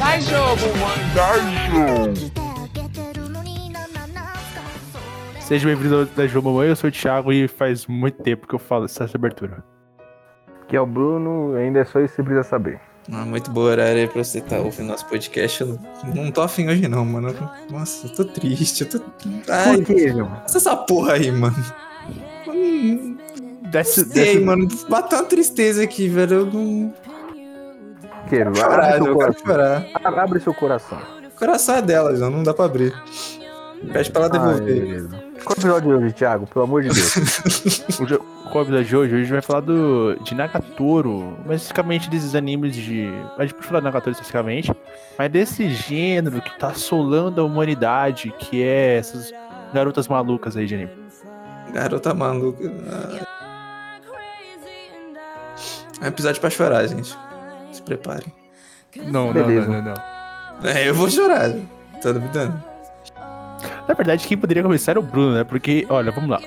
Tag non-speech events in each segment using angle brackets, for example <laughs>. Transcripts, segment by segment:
大丈夫mano 大丈夫してあげてるのになななそう Seja bem-vindo ao da João Mamãe, eu sou o Thiago e faz muito tempo que eu falo essa abertura. Que é o Bruno, ainda é só isso que você precisa saber. Ah, muito boa horário aí pra você estar ouvindo nosso podcast. Eu não tô afim hoje não, mano. Nossa, eu tô triste. Eu tô... Ai, Por quê, meu? essa porra aí, mano. Hum, Desce, Não sei, desce- mano. Bateu uma tristeza aqui, velho. Eu não Quero, chorar, eu quero coração. chorar. Ab- Abre seu coração. O coração é dela, já não dá pra abrir. Pede pra ela Ai, devolver. beleza. Qual é o episódio de hoje, Thiago? Pelo amor de Deus. <laughs> O jo- Qual é o episódio de hoje? Hoje a gente vai falar do, de Nagatoro, mas especificamente desses animes de. A gente pode falar de Nagatoro especificamente, mas desse gênero que tá assolando a humanidade, que é essas garotas malucas aí de anime. Garota maluca. É um episódio pra chorar, gente. Se preparem. Não, não, Beleza. não, não, não. É, eu vou chorar. Tá duvidando? Na verdade, quem poderia começar era o Bruno, né? Porque, olha, vamos lá.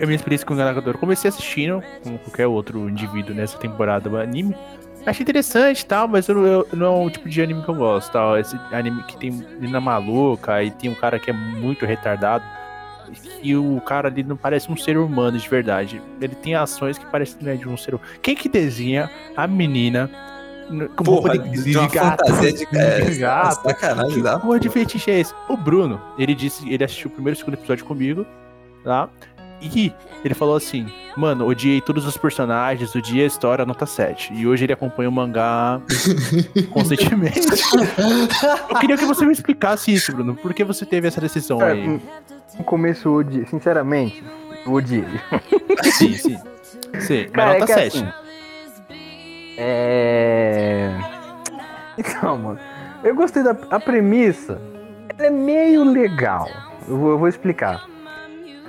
A minha experiência com o eu comecei assistindo, como qualquer outro indivíduo nessa temporada do anime. Achei interessante e tal, mas eu, eu- não é o tipo de anime que eu gosto, tal. Esse anime que tem menina maluca e tem um cara que é muito retardado. E o cara ali não parece um ser humano de verdade. Ele tem ações que parecem né, de um ser humano. Quem que desenha a menina com Porra, roupa de, uma fantasia de é, de gato? Sacanagem, Que dá. porra de fetiche é esse? O Bruno, ele disse, ele assistiu o primeiro e o segundo episódio comigo, tá? E ele falou assim, mano, odiei todos os personagens, odiei a história, nota 7. E hoje ele acompanha o mangá <laughs> constantemente. Eu queria que você me explicasse isso, Bruno. Por que você teve essa decisão É, aí? No começo, eu odiei. Sinceramente, eu odiei. Sim, sim. Sim, mas Cara, é nota que 7. assim, É. <laughs> Então, mano. Eu gostei da a premissa. Ela é meio legal. Eu vou, eu vou explicar.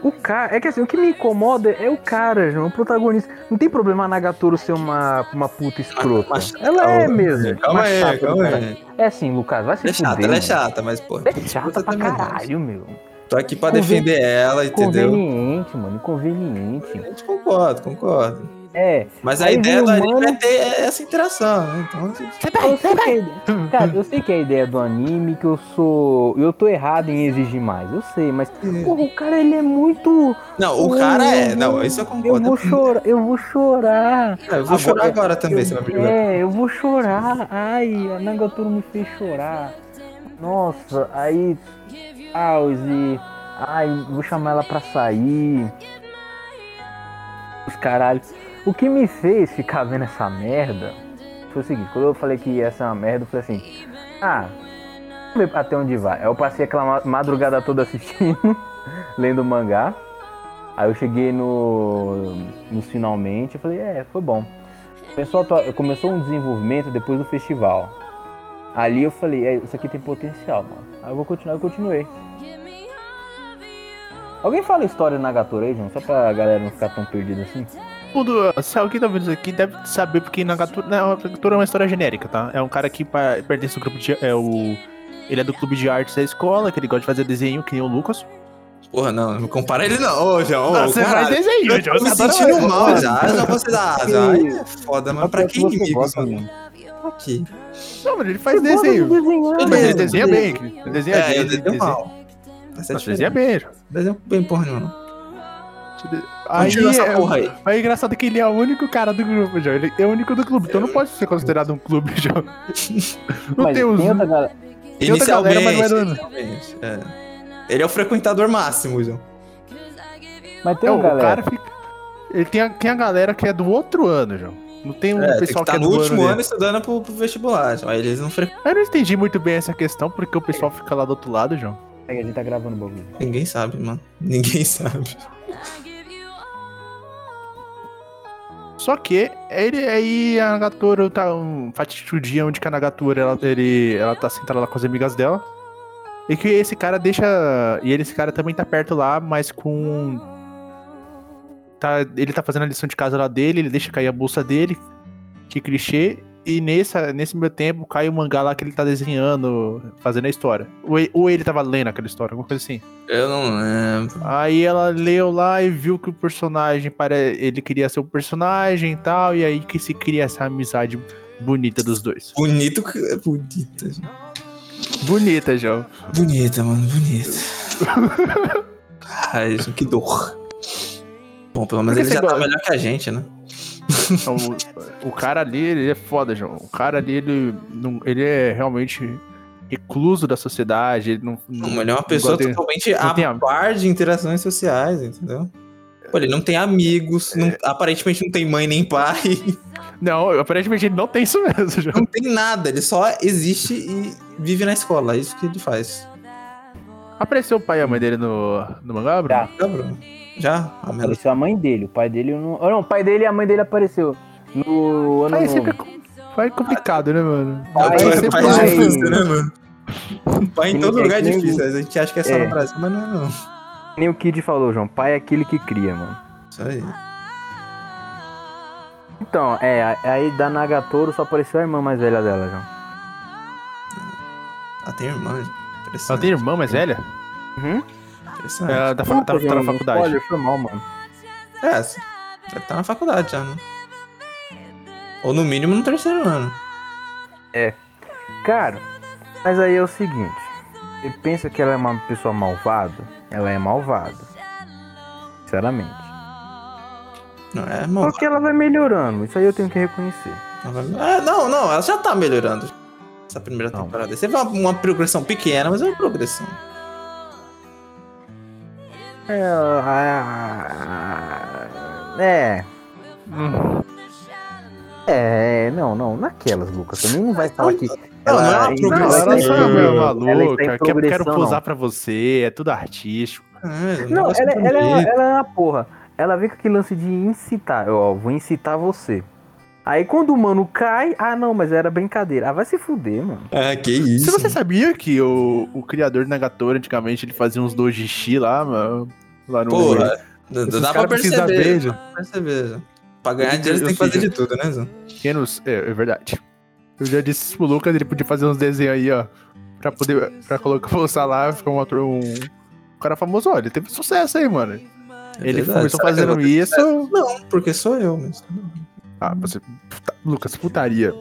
O cara. É que assim, o que me incomoda é o cara, João, o protagonista. Não tem problema a Nagatoro ser uma, uma puta escrota. Mas- ela calma, é mesmo. Calma aí, calma aí. É assim, Lucas, vai se Ela é chata, fuder, ela é chata, mas, pô. É chata pra caralho, meu. Tô aqui pra Conven- defender ela, entendeu? Conveniente, mano. Inconveniente. A gente concorda, concordo. É. Mas a Aí ideia vem do o anime é ter essa interação, né? Então, a gente- Eu sei que é a ideia- Cara, eu sei que é a ideia do anime que eu sou. Eu tô errado em exigir mais, eu sei, mas. Porra, o cara ele é muito. Não, o Eu cara é. Não, isso eu Eu concordo. vou chorar, eu vou chorar. É, eu vou chorar agora também, Eu- vai pedir. É, eu vou chorar. Ai, a Nagatoro me fez chorar. Nossa, aí. Pause. Ai, vou chamar ela pra sair. Os caralhos. O que me fez ficar vendo essa merda foi o seguinte, quando eu falei que ia ser uma merda, eu falei assim, ah, vamos ver até onde vai. Aí eu passei aquela ma- madrugada toda assistindo, <laughs> lendo mangá. Aí eu cheguei no, nos finalmente e falei, é, foi bom. Começou, começou um desenvolvimento depois do festival. Ali eu falei, é, isso aqui tem potencial, mano. Aí eu vou continuar, eu continuei. Alguém fala história aí, João? Só pra galera não ficar tão perdida assim. Mundo, se alguém tá vendo isso aqui, deve saber porque Nagatoro, não, Nagatoro é uma história genérica, tá? É um cara que pertence ao grupo de. É o, ele é do clube de artes da escola, que ele gosta de fazer desenho, que nem o Lucas. Porra, não, não compara ele não. Ô, João, ô, Ah, você caralho. faz desenho, Eu tô me sentindo mal já, já você dá. Já, <laughs> aí é foda, mas pra que inimigos, gosta, mano? mano. Aqui. Não, mas ele faz desenho. Mas ele desenha bem. Ele desenha É, bem. ele desenho desenha- mal. É Mas desenha bem. João. Desenho bem porra nenhuma. Aí, é- porra aí. Mas é engraçado que ele é o único cara do grupo, João. Ele é o único do clube, então não pode ser considerado um clube, João. <laughs> Não Mas tem os. tem galera. Tem outra galera, mas não é inicialmente, é. Ele é o frequentador máximo, João. Mas tem É, uma o galera. cara fica. Ele tem a, tem a galera que é do outro ano, João. Não tem um É, tem que pessoal que, é no do último ano. ano estudando pro, pro vestibular, João. Aí eles não frequentam. Eu não entendi muito bem essa questão, porque o pessoal fica lá do outro lado, João. É que a gente tá gravando o bagulho. Ninguém sabe, mano. Ninguém <laughs> sabe. Só que ele aí a Nagatoro tá um fatídico dia onde que a Nagatoro ela, ele, ela tá sentada lá com as amigas dela. E que esse cara deixa. E ele, esse cara também tá perto lá, mas com. Tá, ele tá fazendo a lição de casa lá dele, ele deixa cair a bolsa dele. Que clichê. E nessa, nesse meu tempo cai o mangá lá que ele tá desenhando, fazendo a história. Ou, e- ou ele tava lendo aquela história, alguma coisa assim. Eu não lembro. Aí ela leu lá e viu que o personagem, para ele queria ser o personagem e tal, e aí que se cria essa amizade bonita dos dois. Bonito que. é Bonita. Bonita, João. Bonita, mano, bonita. <laughs> Ai, que dor. Bom, pelo menos ele já tá gosta? melhor que a gente, né? Então, o, o cara ali, ele é foda, João. O cara ali, ele, não, ele é realmente recluso da sociedade. Ele não, não, Não, ele é uma pessoa de- totalmente tem a par de interações sociais, entendeu? Pô, ele não tem amigos, não- É. aparentemente não tem mãe nem pai, <laughs> Não, aparentemente ele não tem isso mesmo, João. não tem nada, ele só existe e vive na escola, é isso que ele faz. Apareceu o pai e a mãe dele no, no mangá, Bruno? Já. Tá, Bruno? Já? A menos- Apareceu a mãe dele, o pai dele não. Oh, não, o pai dele e a mãe dele apareceu no ano Aí sempre é complicado, né, mano? Pai, Pai, pai, sempre pai vai- é difícil, né, mano? Pai em todo nem- lugar é difícil, a gente acha que é só É. no Brasil, mas não é não. Nem o Kid falou, João. Pai é aquele que cria, mano. Isso aí. Então, é, aí da Nagatoro só apareceu a irmã mais velha dela, João. Ela tem irmã. Ela tem irmã mais velha? Uhum. Interessante. Ela tá, fa- tá- tá na faculdade. Spoiler, foi mal, mano. É, deve estar na faculdade já, né? Ou no mínimo no terceiro ano. Cara, mas aí é o seguinte. Você pensa que ela é uma pessoa malvada? Ela é malvada. Sinceramente. Não, é mal. Porque ela vai melhorando. Isso aí eu tenho que reconhecer. É, não, não, ela já tá melhorando. Essa primeira Não. temporada. Você vê uma, uma progressão pequena, mas é uma progressão. É. ah, É. Hum. É, não, não, naquelas, Lucas. Também não vai falar que. Não, não é uma ela- Não, progressão. ela Ela é ela maluca. em Quero, quero progressão, posar pra você, é tudo artístico. É, um Não, ela, ela, bonito. ela é uma porra. Ela vem com aquele lance de incitar. Eu, Ó, vou incitar você. Aí quando o mano cai, ah não, mas era brincadeira. Ah, vai se fuder, mano. Ah, que isso. Se você sabia que o, o criador de Nagatoro, antigamente, ele fazia uns dojishi lá, mano, lá no... Porra, dá, pra perceber. ver, Dá pra perceber. Pra ganhar dinheiro você tem que fazer de tudo, né, Zé? É, é verdade. Eu já disse pro Lucas, ele podia fazer uns desenhos aí, ó, pra poder, pra colocar, postar lá, ficar um, ator- um, um cara famoso. Olha, ele teve sucesso aí, mano. É ele verdade. começou Será fazendo ter isso... Não, porque sou eu, mas. Ah, você... puta- Lucas, putaria.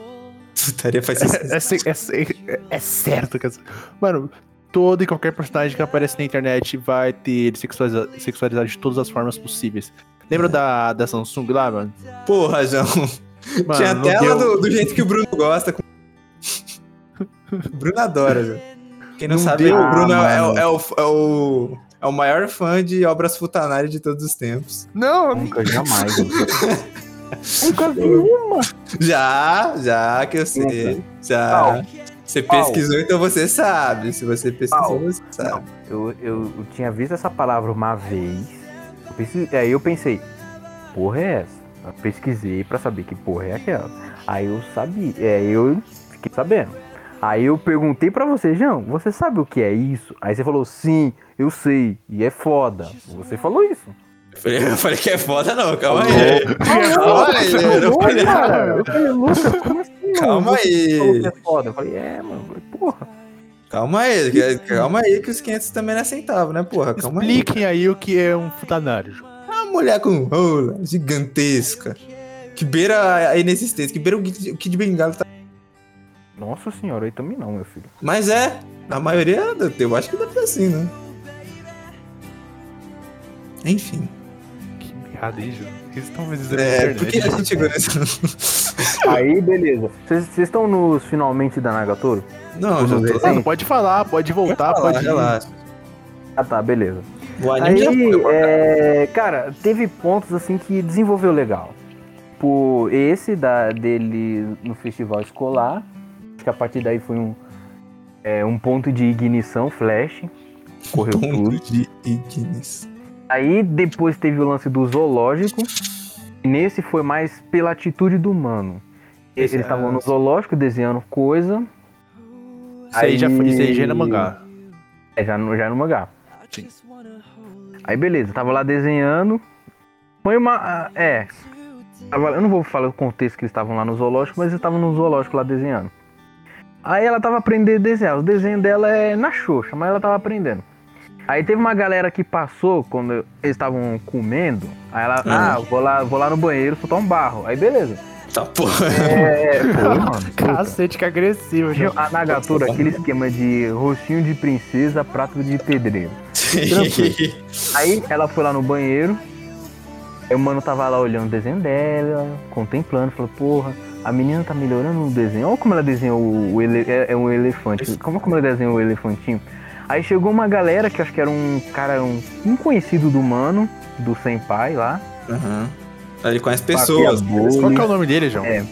Estaria faz sucesso. É, é ce- é- é certo que. essa- Mano, todo e qualquer personagem que aparece na internet vai ter sexualiza- sexualizado de todas as formas possíveis. Lembra da, da Samsung lá, mano? Porra, João. Mano, Tinha não tela deu- do, do jeito que o Bruno gosta. com- O Bruno adora, João. Quem não, Não sabe, deu, o Bruno é, é o- é o, é, o, é o maior fã de obras futanari de todos os tempos. Não, Nunca, jamais. <laughs> Nunca vi uma. Já, já que eu sei. Já. Qual? Você pesquisou, então você sabe. Se você pesquisou, Qual? você sabe. Eu, eu, eu tinha visto essa palavra uma vez. Eu aí eu pensei, porra é essa? Eu pesquisei pra saber que porra é aquela. Aí eu sabia, é, eu fiquei sabendo. Aí eu perguntei pra você, João, você sabe o que é isso? Aí você falou, sim, eu sei, e é foda. Você falou isso. Eu falei, eu <laughs> falei que é foda, não. Calma aí. Calma aí, você eu falou, falei, cara. Eu falei, Lucas, como assim? mano? Calma aí. que é foda. Eu falei, é, mano. Porra. Calma aí. que- Calma aí, que os 500 também não é centavo, né, porra? Calma aí. expliquem aí o que é um futanário. Uma mulher com rola gigantesca. Que beira a inexistência, que beira o Kid o Kid Bengala. Tá... Nossa senhora, aí também não, meu filho. Mas é, a maioria, eu acho que deve ser assim, né? Enfim. Merda aí, João. Eles estão me dizendo É, por que a gente <laughs> chegou nesse. Aí, beleza. Vocês estão nos finalmente da Nagatoro? Não, já tô. Mano, pode falar, pode voltar, Falar, pode ir. relaxa. Ah, tá, beleza. O anime já Aí, foi. é, cara, teve pontos assim que desenvolveu legal. Tipo, esse da, dele no festival escolar, acho que a partir daí foi um, é, um ponto de ignição, flash, correu tudo. Ponto de Ignis. Aí depois teve o lance do zoológico, e nesse foi mais pela atitude do mano. Esse Eles é- estavam no zoológico desenhando coisa, Isso aí, já foi, isso aí já é no mangá. É, já no, já no mangá. Sim. Aí beleza, tava lá desenhando. Foi uma. ah, É. Eu não vou falar o contexto que eles estavam lá no zoológico, mas eles estavam no zoológico lá desenhando. Aí ela tava aprendendo a desenhar. O desenho dela é na xoxa, mas ela tava aprendendo. Aí teve uma galera que passou quando eles estavam comendo. Aí ela, ah, vou lá, vou lá no banheiro soltar um barro. Aí beleza. Tá porra. É, <laughs> foi, mano. Cacete, que agressivo, João. A Nagatura, aquele esquema de rostinho de princesa, prato de pedreiro. <laughs> Aí ela foi lá no banheiro. Aí o mano tava lá olhando o desenho dela, contemplando, falou, porra, a menina tá melhorando no desenho. Olha como ela desenhou o, o ele, é, é um elefante. Como, como ela desenhou o elefantinho? Aí chegou uma galera que acho que era um cara, um, um conhecido do mano, do senpai lá. Aham. Ele conhece pessoas. Qual que é o nome dele, João? É.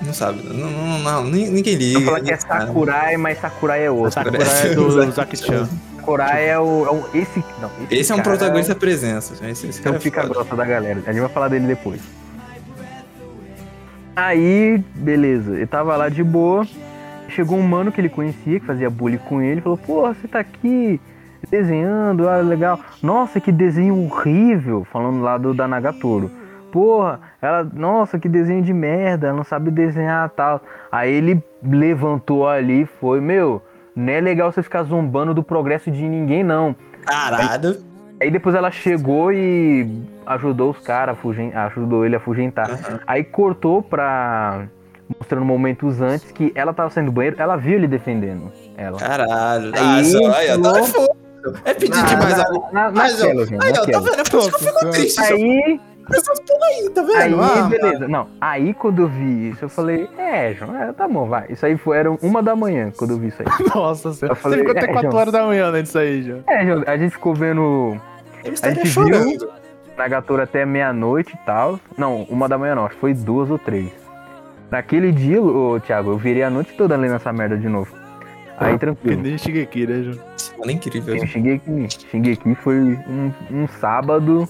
Não sabe. Não, não, não, ninguém liga. Eu falar que é. Sakurai, mas Sakurai é outro. Sakura é do Zaki-chan. Sakurai é o, é o- esse, não, Esse é um protagonista presença. Esse, esse Esse é é fica foda. grossa da galera. A gente vai falar dele depois. Aí, beleza. Ele tava lá de boa. Chegou um mano que ele conhecia, que fazia bullying com ele. Falou, porra, você tá aqui desenhando, ah, legal. Nossa, que desenho horrível. Falando lá do da Nagatoro. Porra, ela, nossa, que desenho de merda, ela não sabe desenhar tal. Aí ele levantou ali e foi, meu, não é legal você ficar zombando do progresso de ninguém, não. Caralho. Aí depois ela chegou e ajudou os caras, ajudou ele a afugentar. Aham. Aí cortou pra. Mostrando momentos antes que ela tava saindo do banheiro, ela viu ele defendendo ela. Caralho. Aí, Ah, só, aí, ó, tá. É pedir Na- demais na- a na- Mas, naquela, gente, Aí, ó, tá vendo? Por isso que eu fico triste. Aí... Aí, tá vendo? aí, Ah, beleza. Não, aí quando eu vi isso, eu falei, é, João, é, tá bom, vai. Isso aí foi, era uma da manhã quando eu vi isso aí. <laughs> Nossa senhora. Eu Você ficou até é, 4 João. horas da manhã né, disso aí, João. É, João, a gente ficou vendo Ele A gente chorando. Nagatora até meia-noite e tal. Não, uma da manhã não, acho que foi duas ou três. Naquele dia, ô, Thiago, eu virei a noite toda lendo essa merda de novo. Aí tranquilo. nem cheguei aqui, né, João? Esse mano é incrível. Eu cheguei aqui, cheguei aqui foi um, um sábado.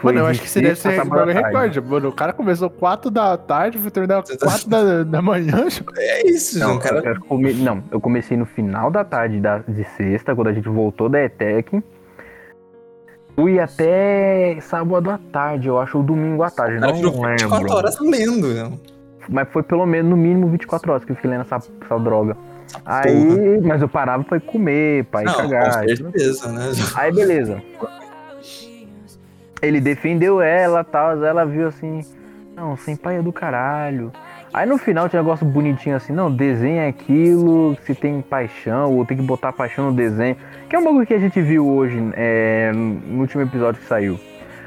Foi Mano, eu acho que você deve sexta a ser sábado à bagulho tarde. recorde. Mano, o cara começou 4 da tarde, foi terminar 4 da, da manhã. É isso, Não, João, cara. eu come- não, eu comecei no final da tarde da, de sexta, quando a gente voltou da ETEC. Fui até sábado à tarde, eu acho, ou domingo à tarde, cara não ficou 24 lembro. horas lendo, João. Mas foi pelo menos no mínimo 24 horas que eu fiquei lendo essa, essa droga. Aí, mas eu parava pra ir comer, pra ir Não, cagar. certeza, né? Aí beleza. Ele defendeu ela tal, ela viu assim, não, sem pai é do caralho. Aí no final tinha um negócio bonitinho assim, não, desenha aquilo, se tem paixão, ou tem que botar paixão no desenho. Que é um bagulho que a gente viu hoje, é, no último episódio que saiu.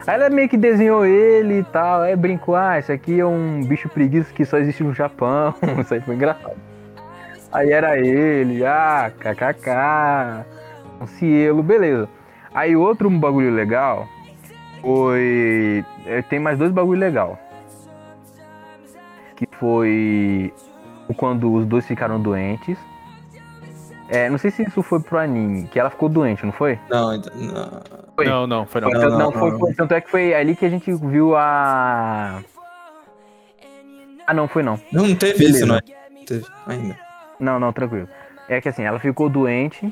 Aí ela meio que desenhou ele e tal, aí brincou, ah, esse aqui é um bicho preguiça que só existe no Japão. <laughs> Isso aí foi engraçado. Aí era ele, ah, kkk, um cielo, beleza. Aí outro bagulho legal foi. é, Tem mais dois bagulho legal. Que foi quando os dois ficaram doentes. É, não sei se isso foi pro anime, que ela ficou doente, não foi? Não, não. Foi. Não, não, foi não. Foi, Não, tanto- não, foi, não. foi- tanto é que foi ali que a gente viu a. Ah, não, foi não. Não, não teve Beleza. isso, não é? Não teve ainda. Não, não, tranquilo. É que assim, ela ficou doente.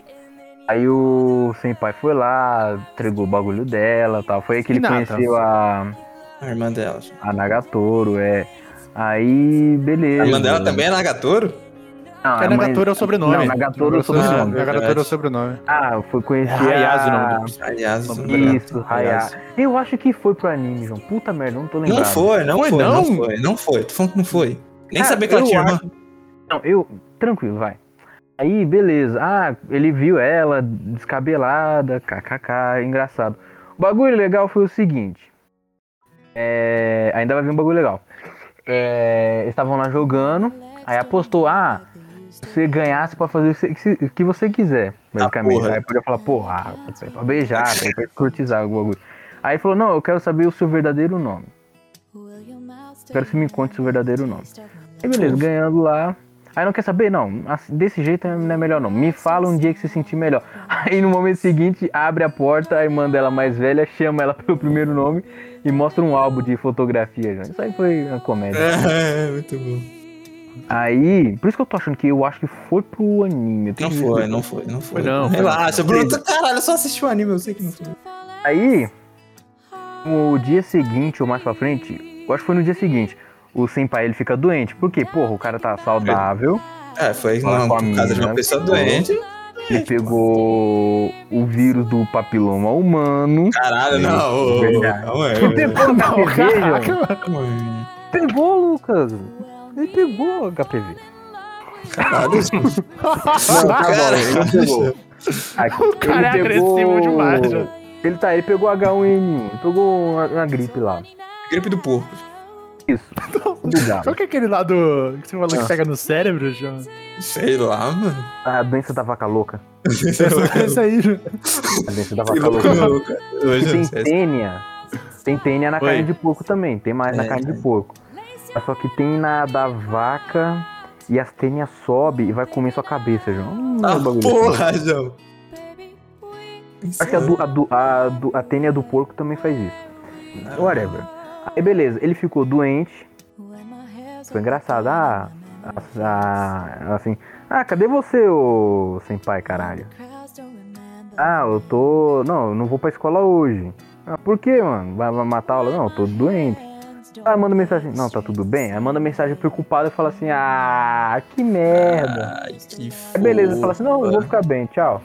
Aí o Senpai foi lá, entregou o bagulho dela tal. Foi aí que ele Hinata. conheceu a, A irmã dela. a Nagatoro, é. Aí, beleza. A irmã dela também é Nagatoro? Não, É Nagatoro é o sobrenome. Não, Nagatoro é o sobrenome. sobrenome. Nagatoro é o sobrenome. Ah, foi conhecer É Hayasu o nome a... do Aliás, Isso, Hayasu. Eu acho que foi pro anime, João. Puta merda, não tô lembrado. Não foi, não Foi, foi, não? não? foi, não foi. Tô falando que não foi. Nem Ah, sabia que ela eu tinha irmã. acho- Não, eu. Tranquilo, vai. Aí, beleza. Ah, ele viu ela descabelada, kkk, engraçado. O bagulho legal foi o seguinte. É, ainda vai vir um bagulho legal. É, eles estavam lá jogando, aí apostou, ah, se você ganhasse pra fazer o que você- o você quiser, basicamente. porra. aí podia falar, porra, ah, pra beijar, pra escrotizar o bagulho. Aí falou, não, eu quero saber o seu verdadeiro nome. Quero que você me conte seu verdadeiro nome. Aí beleza, ganhando lá. Aí não quer saber? Não, assim, desse jeito não é melhor não. Me fala um dia que você sentir melhor. <laughs> Aí no momento seguinte, abre a porta, aí manda ela mais velha, chama ela <laughs> pelo primeiro nome e mostra um álbum de fotografia. já. Isso aí foi uma comédia. É, muito bom. Aí, por isso que eu tô achando que eu acho que foi pro anime. Não foi, não foi, não foi. Não, foi Relaxa. Bruno. Caralho, eu só assisti o anime, eu sei que não foi. Aí, no dia seguinte ou mais pra frente, eu acho que foi no dia seguinte. O senpai ele fica doente. Por quê? Porra, o cara tá saudável. É, foi Fala uma, com a por causa de uma pessoa pegou. doente. Ele pegou o vírus do papiloma humano. Caralho, não. Calma aí. Ele pegou o Não, HPV, aí. Pegou, Lucas. Ele pegou o HPV. Caralho. <laughs> Não, tá bom, ele não pegou. Aqui, O cara é pegou- agressivo demais, já. Ele tá, ele pegou H1N1, ele pegou uma, uma gripe lá. Gripe do porco. Isso. <laughs> Obrigado. Qual que é aquele lá do. que você falou Ah. que pega no cérebro, João? Sei lá, mano. A doença da vaca louca. Essa aí, João. A doença da vaca louca. eu Tem tênia. Tem tênia na Oi. carne de porco também. Tem mais na É, carne de é. porco. Só que tem na da vaca e as tênias sobe e vai comer sua cabeça, João. Hum, Ah, bagulho assim. porra, João. Acho que a, do, a, do, a, do, a tênia do porco também faz isso. Whatever. Aí beleza, ele ficou doente. Foi engraçado. Ah, ah, assim. Ah, cadê você, ô senpai, caralho? Ah, eu tô. Não, eu não vou pra escola hoje. Ah, por quê, mano? Vai, matar a aula? Não, eu tô doente. Ah, manda mensagem. Não, tá tudo bem? Aí manda mensagem preocupada e fala assim: Ah, que merda. Ai, que Aí beleza, fala assim: Não, eu vou ficar bem, tchau.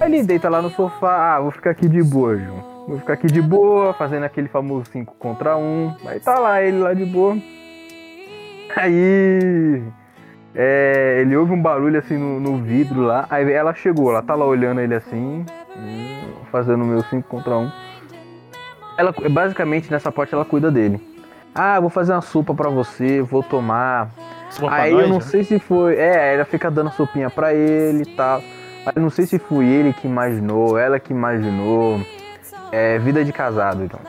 Aí ele deita lá no sofá: Ah, vou ficar aqui de boa, João. Vou ficar aqui de boa, fazendo aquele famoso 5 contra 1. Aí tá lá ele lá de boa. Aí. é, ele ouve um barulho assim no, no vidro lá. Aí ela chegou, ela tá lá olhando ele assim, hum, fazendo o meu 5 contra 1. Ela, basicamente, nessa parte, ela cuida dele. Ah, vou fazer uma sopa pra você, vou tomar. Sopa Aí nós, eu não João? sei se foi. É, ela fica dando sopinha pra ele e tal. Aí eu não sei se foi ele que imaginou, ela que imaginou. É vida de casado, então.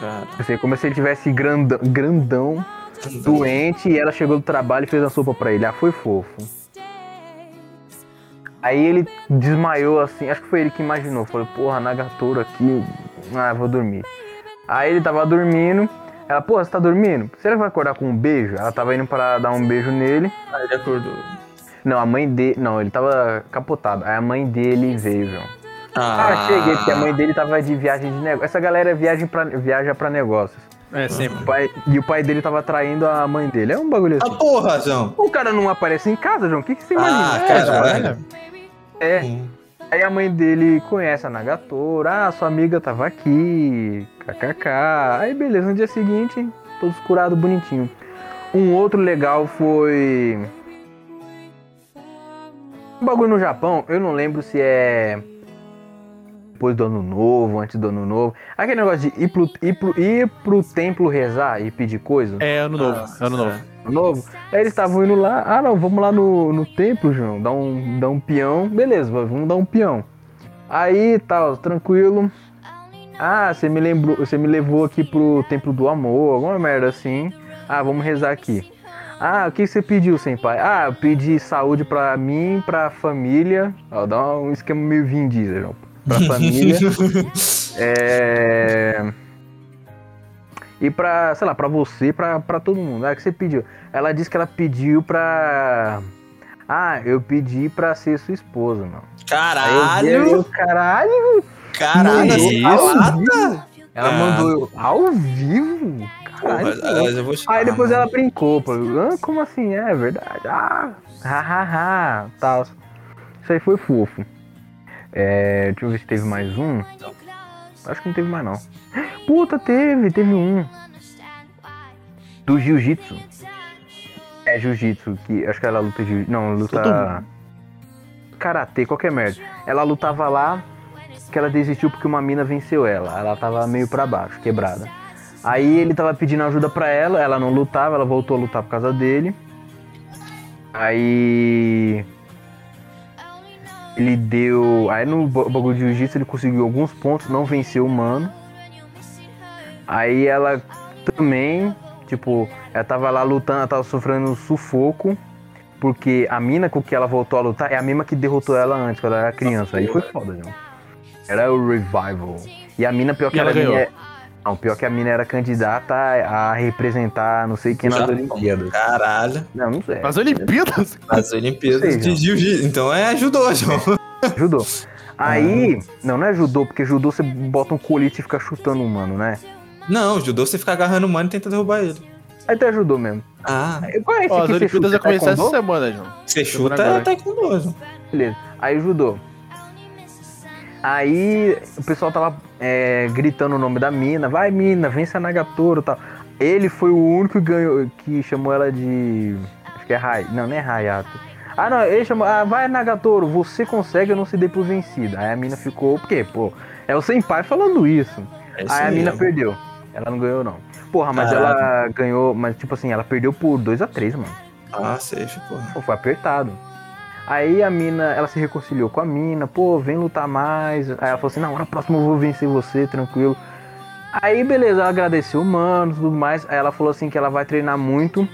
Cara, Assim, como se ele tivesse grandão, grandão, doente, e ela chegou do trabalho e fez a sopa pra ele. Ah, foi fofo. Aí ele desmaiou assim, acho que foi ele que imaginou. Falou, porra, Nagatoro aqui, ah, vou dormir. Aí ele tava dormindo. Ela, porra, você tá dormindo? Será que vai acordar com um beijo? Ela tava indo pra dar um beijo nele. aí ele acordou. Não, a mãe dele. Não, ele tava capotado. Aí a mãe dele veio, João. Ah, cheguei, porque a mãe dele tava de viagem de negócio. Essa galera viaja pra, viaja pra negócios. É, sempre. O pai- e o pai dele tava traindo a mãe dele. É um bagulho Ah, assim. porra, João. O cara não aparece em casa, João. O que, que você imagina? Ah, É, caralho. É. Hum. Aí a mãe dele conhece a Nagatora. Ah, sua amiga tava aqui. KKK. Aí beleza, no dia seguinte, todos curados, bonitinho. Um outro legal foi. Um bagulho no Japão, eu não lembro se é. Depois do ano novo, antes do ano novo. Aquele negócio de ir pro, ir pro, ir pro templo rezar e pedir coisa. É ano novo, Nossa, ano novo. Ano novo. Aí eles estavam indo lá, ah não, vamos lá no, no templo, João, dar um, dar um peão. Beleza, vamos dar um peão. Aí tal, tranquilo. Ah, você me lembrou, você me levou aqui pro templo do amor, alguma merda assim. Ah, vamos rezar aqui. Ah, o que você pediu, senpai? Ah, eu pedi saúde pra mim, pra família. Ó, dá um esquema meio Vin Diesel, João. Pra <laughs> família. É... E pra, sei lá, pra você, pra, pra todo mundo. O que você pediu? Ela disse que ela pediu pra. Ah, eu pedi pra ser sua esposa, mano. Aí eu, Caralho! eu, caralho! Caralho, vivo. Ela Ah. mandou eu ao vivo? Caralho. Porra, te Aí depois ela brincou, pô. Ah, como assim? É verdade. Ah, hahaha, tal. Isso aí foi fofo. É, deixa eu ver se teve mais um. Acho que não teve mais não. Puta, teve, teve um. Do jiu-jitsu. É jiu-jitsu, que acho que ela luta jiu Não, luta. Karatê, qualquer merda. Ela lutava lá, que ela desistiu porque uma mina venceu ela. Ela tava meio pra baixo, quebrada. Aí ele tava pedindo ajuda pra ela, ela não lutava, ela voltou a lutar por causa dele. Aí. Ele deu. Aí no ba- bagulho de jiu-jitsu ele conseguiu alguns pontos, não venceu o mano. Aí ela também, tipo, ela tava lá lutando, ela tava sofrendo sufoco. Porque a mina com que ela voltou a lutar é a mesma que derrotou ela antes, quando ela era criança. Aí foi foda, não. Era o revival. E a mina, pior que E ela era ganhou. é- Não, pior que a mina era candidata a representar não sei quem nas Japão. Olimpíadas. Caralho. Não, não sei. Nas Olimpíadas? As Olimpíadas Sei, de. Jiu-Jitsu. Então é ajudou, João. Judô. <laughs> Aí, não, não é judô, porque judô você bota um colete e fica chutando um mano, né? Não, judô você fica agarrando o mano e tenta derrubar ele. Aí tu ajudou mesmo. Ah, Qual é esse Ó, as Olimpíadas chuta? vai começar essa semana, João. você chuta agora. é taekwondo. João. Beleza. Aí judô. Aí o pessoal tava é, gritando o nome da mina, vai mina, vence a Nagatoro e tal. Ele foi o único que ganhou, que chamou ela de. Acho que é Rai. Não, não é Hayato. Ah não, ele chamou. Ah, vai Nagatoro, você consegue, eu não se dê por vencida. Aí a mina ficou, por quê? Pô, é o senpai falando isso. É Aí a mina ó. perdeu. Ela não ganhou, não. Porra, mas Caraca. ela ganhou, mas tipo assim, ela perdeu por 2x3, mano. Ah, safe, porra. Pô, foi apertado. Aí a mina, ela se reconciliou com a mina, pô, vem lutar mais. Aí ela falou assim, não, na próxima eu vou vencer você, tranquilo. Aí, beleza, ela agradeceu o mano e tudo mais. Aí ela falou assim que ela vai treinar muito.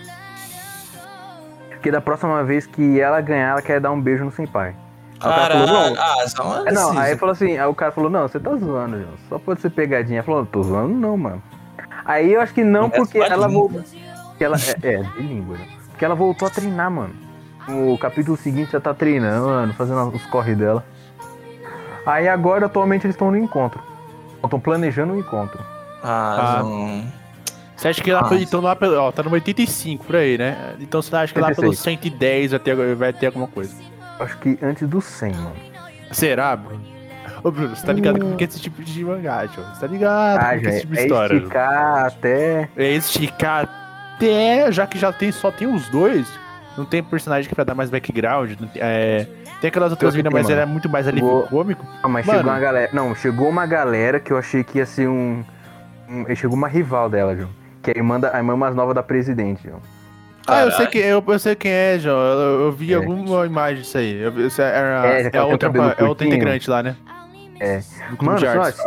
Porque da próxima vez que ela ganhar, ela quer dar um beijo no senpai. Aí o cara falou, Caralho. não. Ah, só uma É, não, aí falou assim, aí o cara falou, não, você tá zoando, João. Só pode ser pegadinha. Ela falou, tô zoando não, mano. Aí eu acho que não, Não é porque sua ela voltou. Ela, é, é, de língua, né? Porque ela voltou a treinar, mano. O capítulo seguinte já tá treinando, fazendo os corre dela. Aí agora, atualmente, eles estão no encontro. Estão planejando o encontro. Ah, Ah. não. Você acha que lá, Nossa. então lá pelo, ó, tá no 85 por aí, né? Então você acha que lá pelo 86. 110 vai ter, vai ter alguma coisa. Acho que antes do 100, mano. Será, Bruno? Ô, Bruno, você tá ligado com que esse tipo de mangá, tio? Você tá ligado Ah, com que já esse é, tipo de é história? Bruno? esticar até... É esticar até, já que já tem, só tem os dois, não tem personagem que vai dar mais background, não tem, é, tem aquelas outras vidas, mas mano. era muito mais alívio Vou- cômico. Ah, mas Mano. chegou uma galera. Não, chegou uma galera que eu achei que ia ser um. um- chegou uma rival dela, João. Que é a irmã, da, a irmã mais nova da presidente, João. Ah, eu sei, que, eu, eu sei quem é, João, eu, eu vi É. alguma imagem disso aí. Eu, era, É, é, aquela a outra, é outra integrante lá, né? É. Mano, só,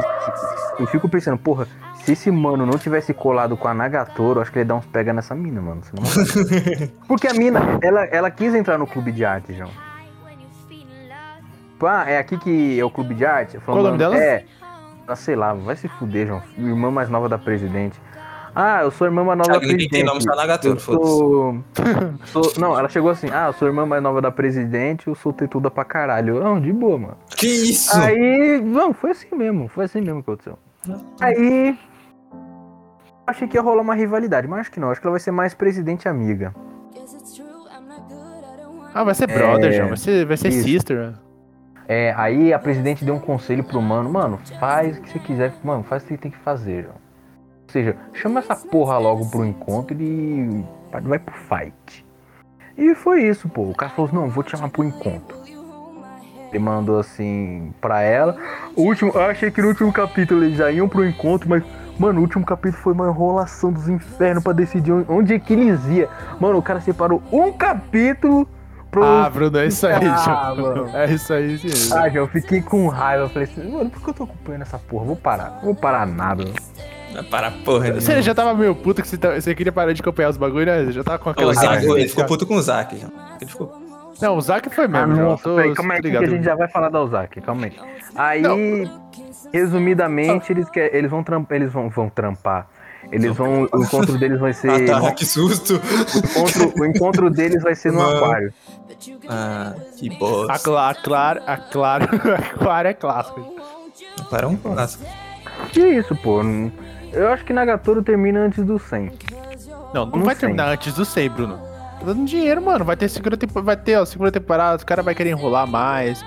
eu fico pensando, porra, se esse mano não tivesse colado com a Nagatoro, acho que ele ia dar uns pega nessa mina, mano. Você não- <laughs> Porque a mina, ela, ela quis entrar no clube de arte, João. Ah, é aqui que é o clube de arte? Qual o nome dela? É. Ah, sei lá, vai se fuder, João. Irmã mais nova da presidente. Ah, eu sou a irmã mais nova Thiago, da ninguém tem presidente. nome só Nagatoro, eu sou... <laughs> sou... Não, ela chegou assim, ah, eu sou a irmã mais nova da presidente, eu sou tetuda pra caralho. Não, de boa, mano. Que isso? Aí, não, foi assim mesmo, foi assim mesmo que aconteceu. Aí, achei que ia rolar uma rivalidade, mas acho que não, acho que ela vai ser mais presidente amiga. Ah, vai ser brother, É, João, vai ser, vai ser isso. sister. É, aí a presidente deu um conselho pro mano, mano, faz o que você quiser, mano, faz o que tem que fazer, João. Ou seja, chama essa porra logo pro encontro e vai pro fight. E foi isso, pô. O cara falou assim, não, vou te chamar pro encontro. Ele mandou assim pra ela. O último, eu achei que no último capítulo eles já iam pro encontro, mas, mano, o último capítulo foi uma enrolação dos infernos pra decidir onde- é que eles iam. Mano, o cara separou um capítulo pro. Ah, Bruno, é isso aí, Ah, João. mano. É isso aí, sim. Ah, já eu fiquei com raiva. Eu falei assim, mano, por que eu tô acompanhando essa porra? Vou parar. Não vou parar nada. Não é para porra nenhuma. Você já tava meio puto que você, tá- você queria parar de acompanhar os bagulho, né? Você já tava com aquela O de ele ficou puto com o Zack. já. Ele ficou. Não, o Zack foi Ah, mesmo, João. nossa, Tô, peraí, calma aí que a gente já vai falar da Ozaki, calma aí. Aí, Não. Resumidamente, eles, quer, eles, vão, tramp, eles vão, vão trampar. Eles vão. O encontro deles vai ser. <laughs> Ah, tá, no- que susto. o, encontro, o encontro deles vai ser no Mano. aquário. Ah, que A, bosta. a Clara, a Clara, <laughs> a Clara é clássica. Para um clássico. Que isso, pô. Eu acho que Nagatoro termina antes do 100. Não, não Como vai assim? terminar antes do 100, Bruno. Tá dando dinheiro, mano. Vai ter segunda temporada, vai ter, ó, segunda temporada, os caras vão querer enrolar mais.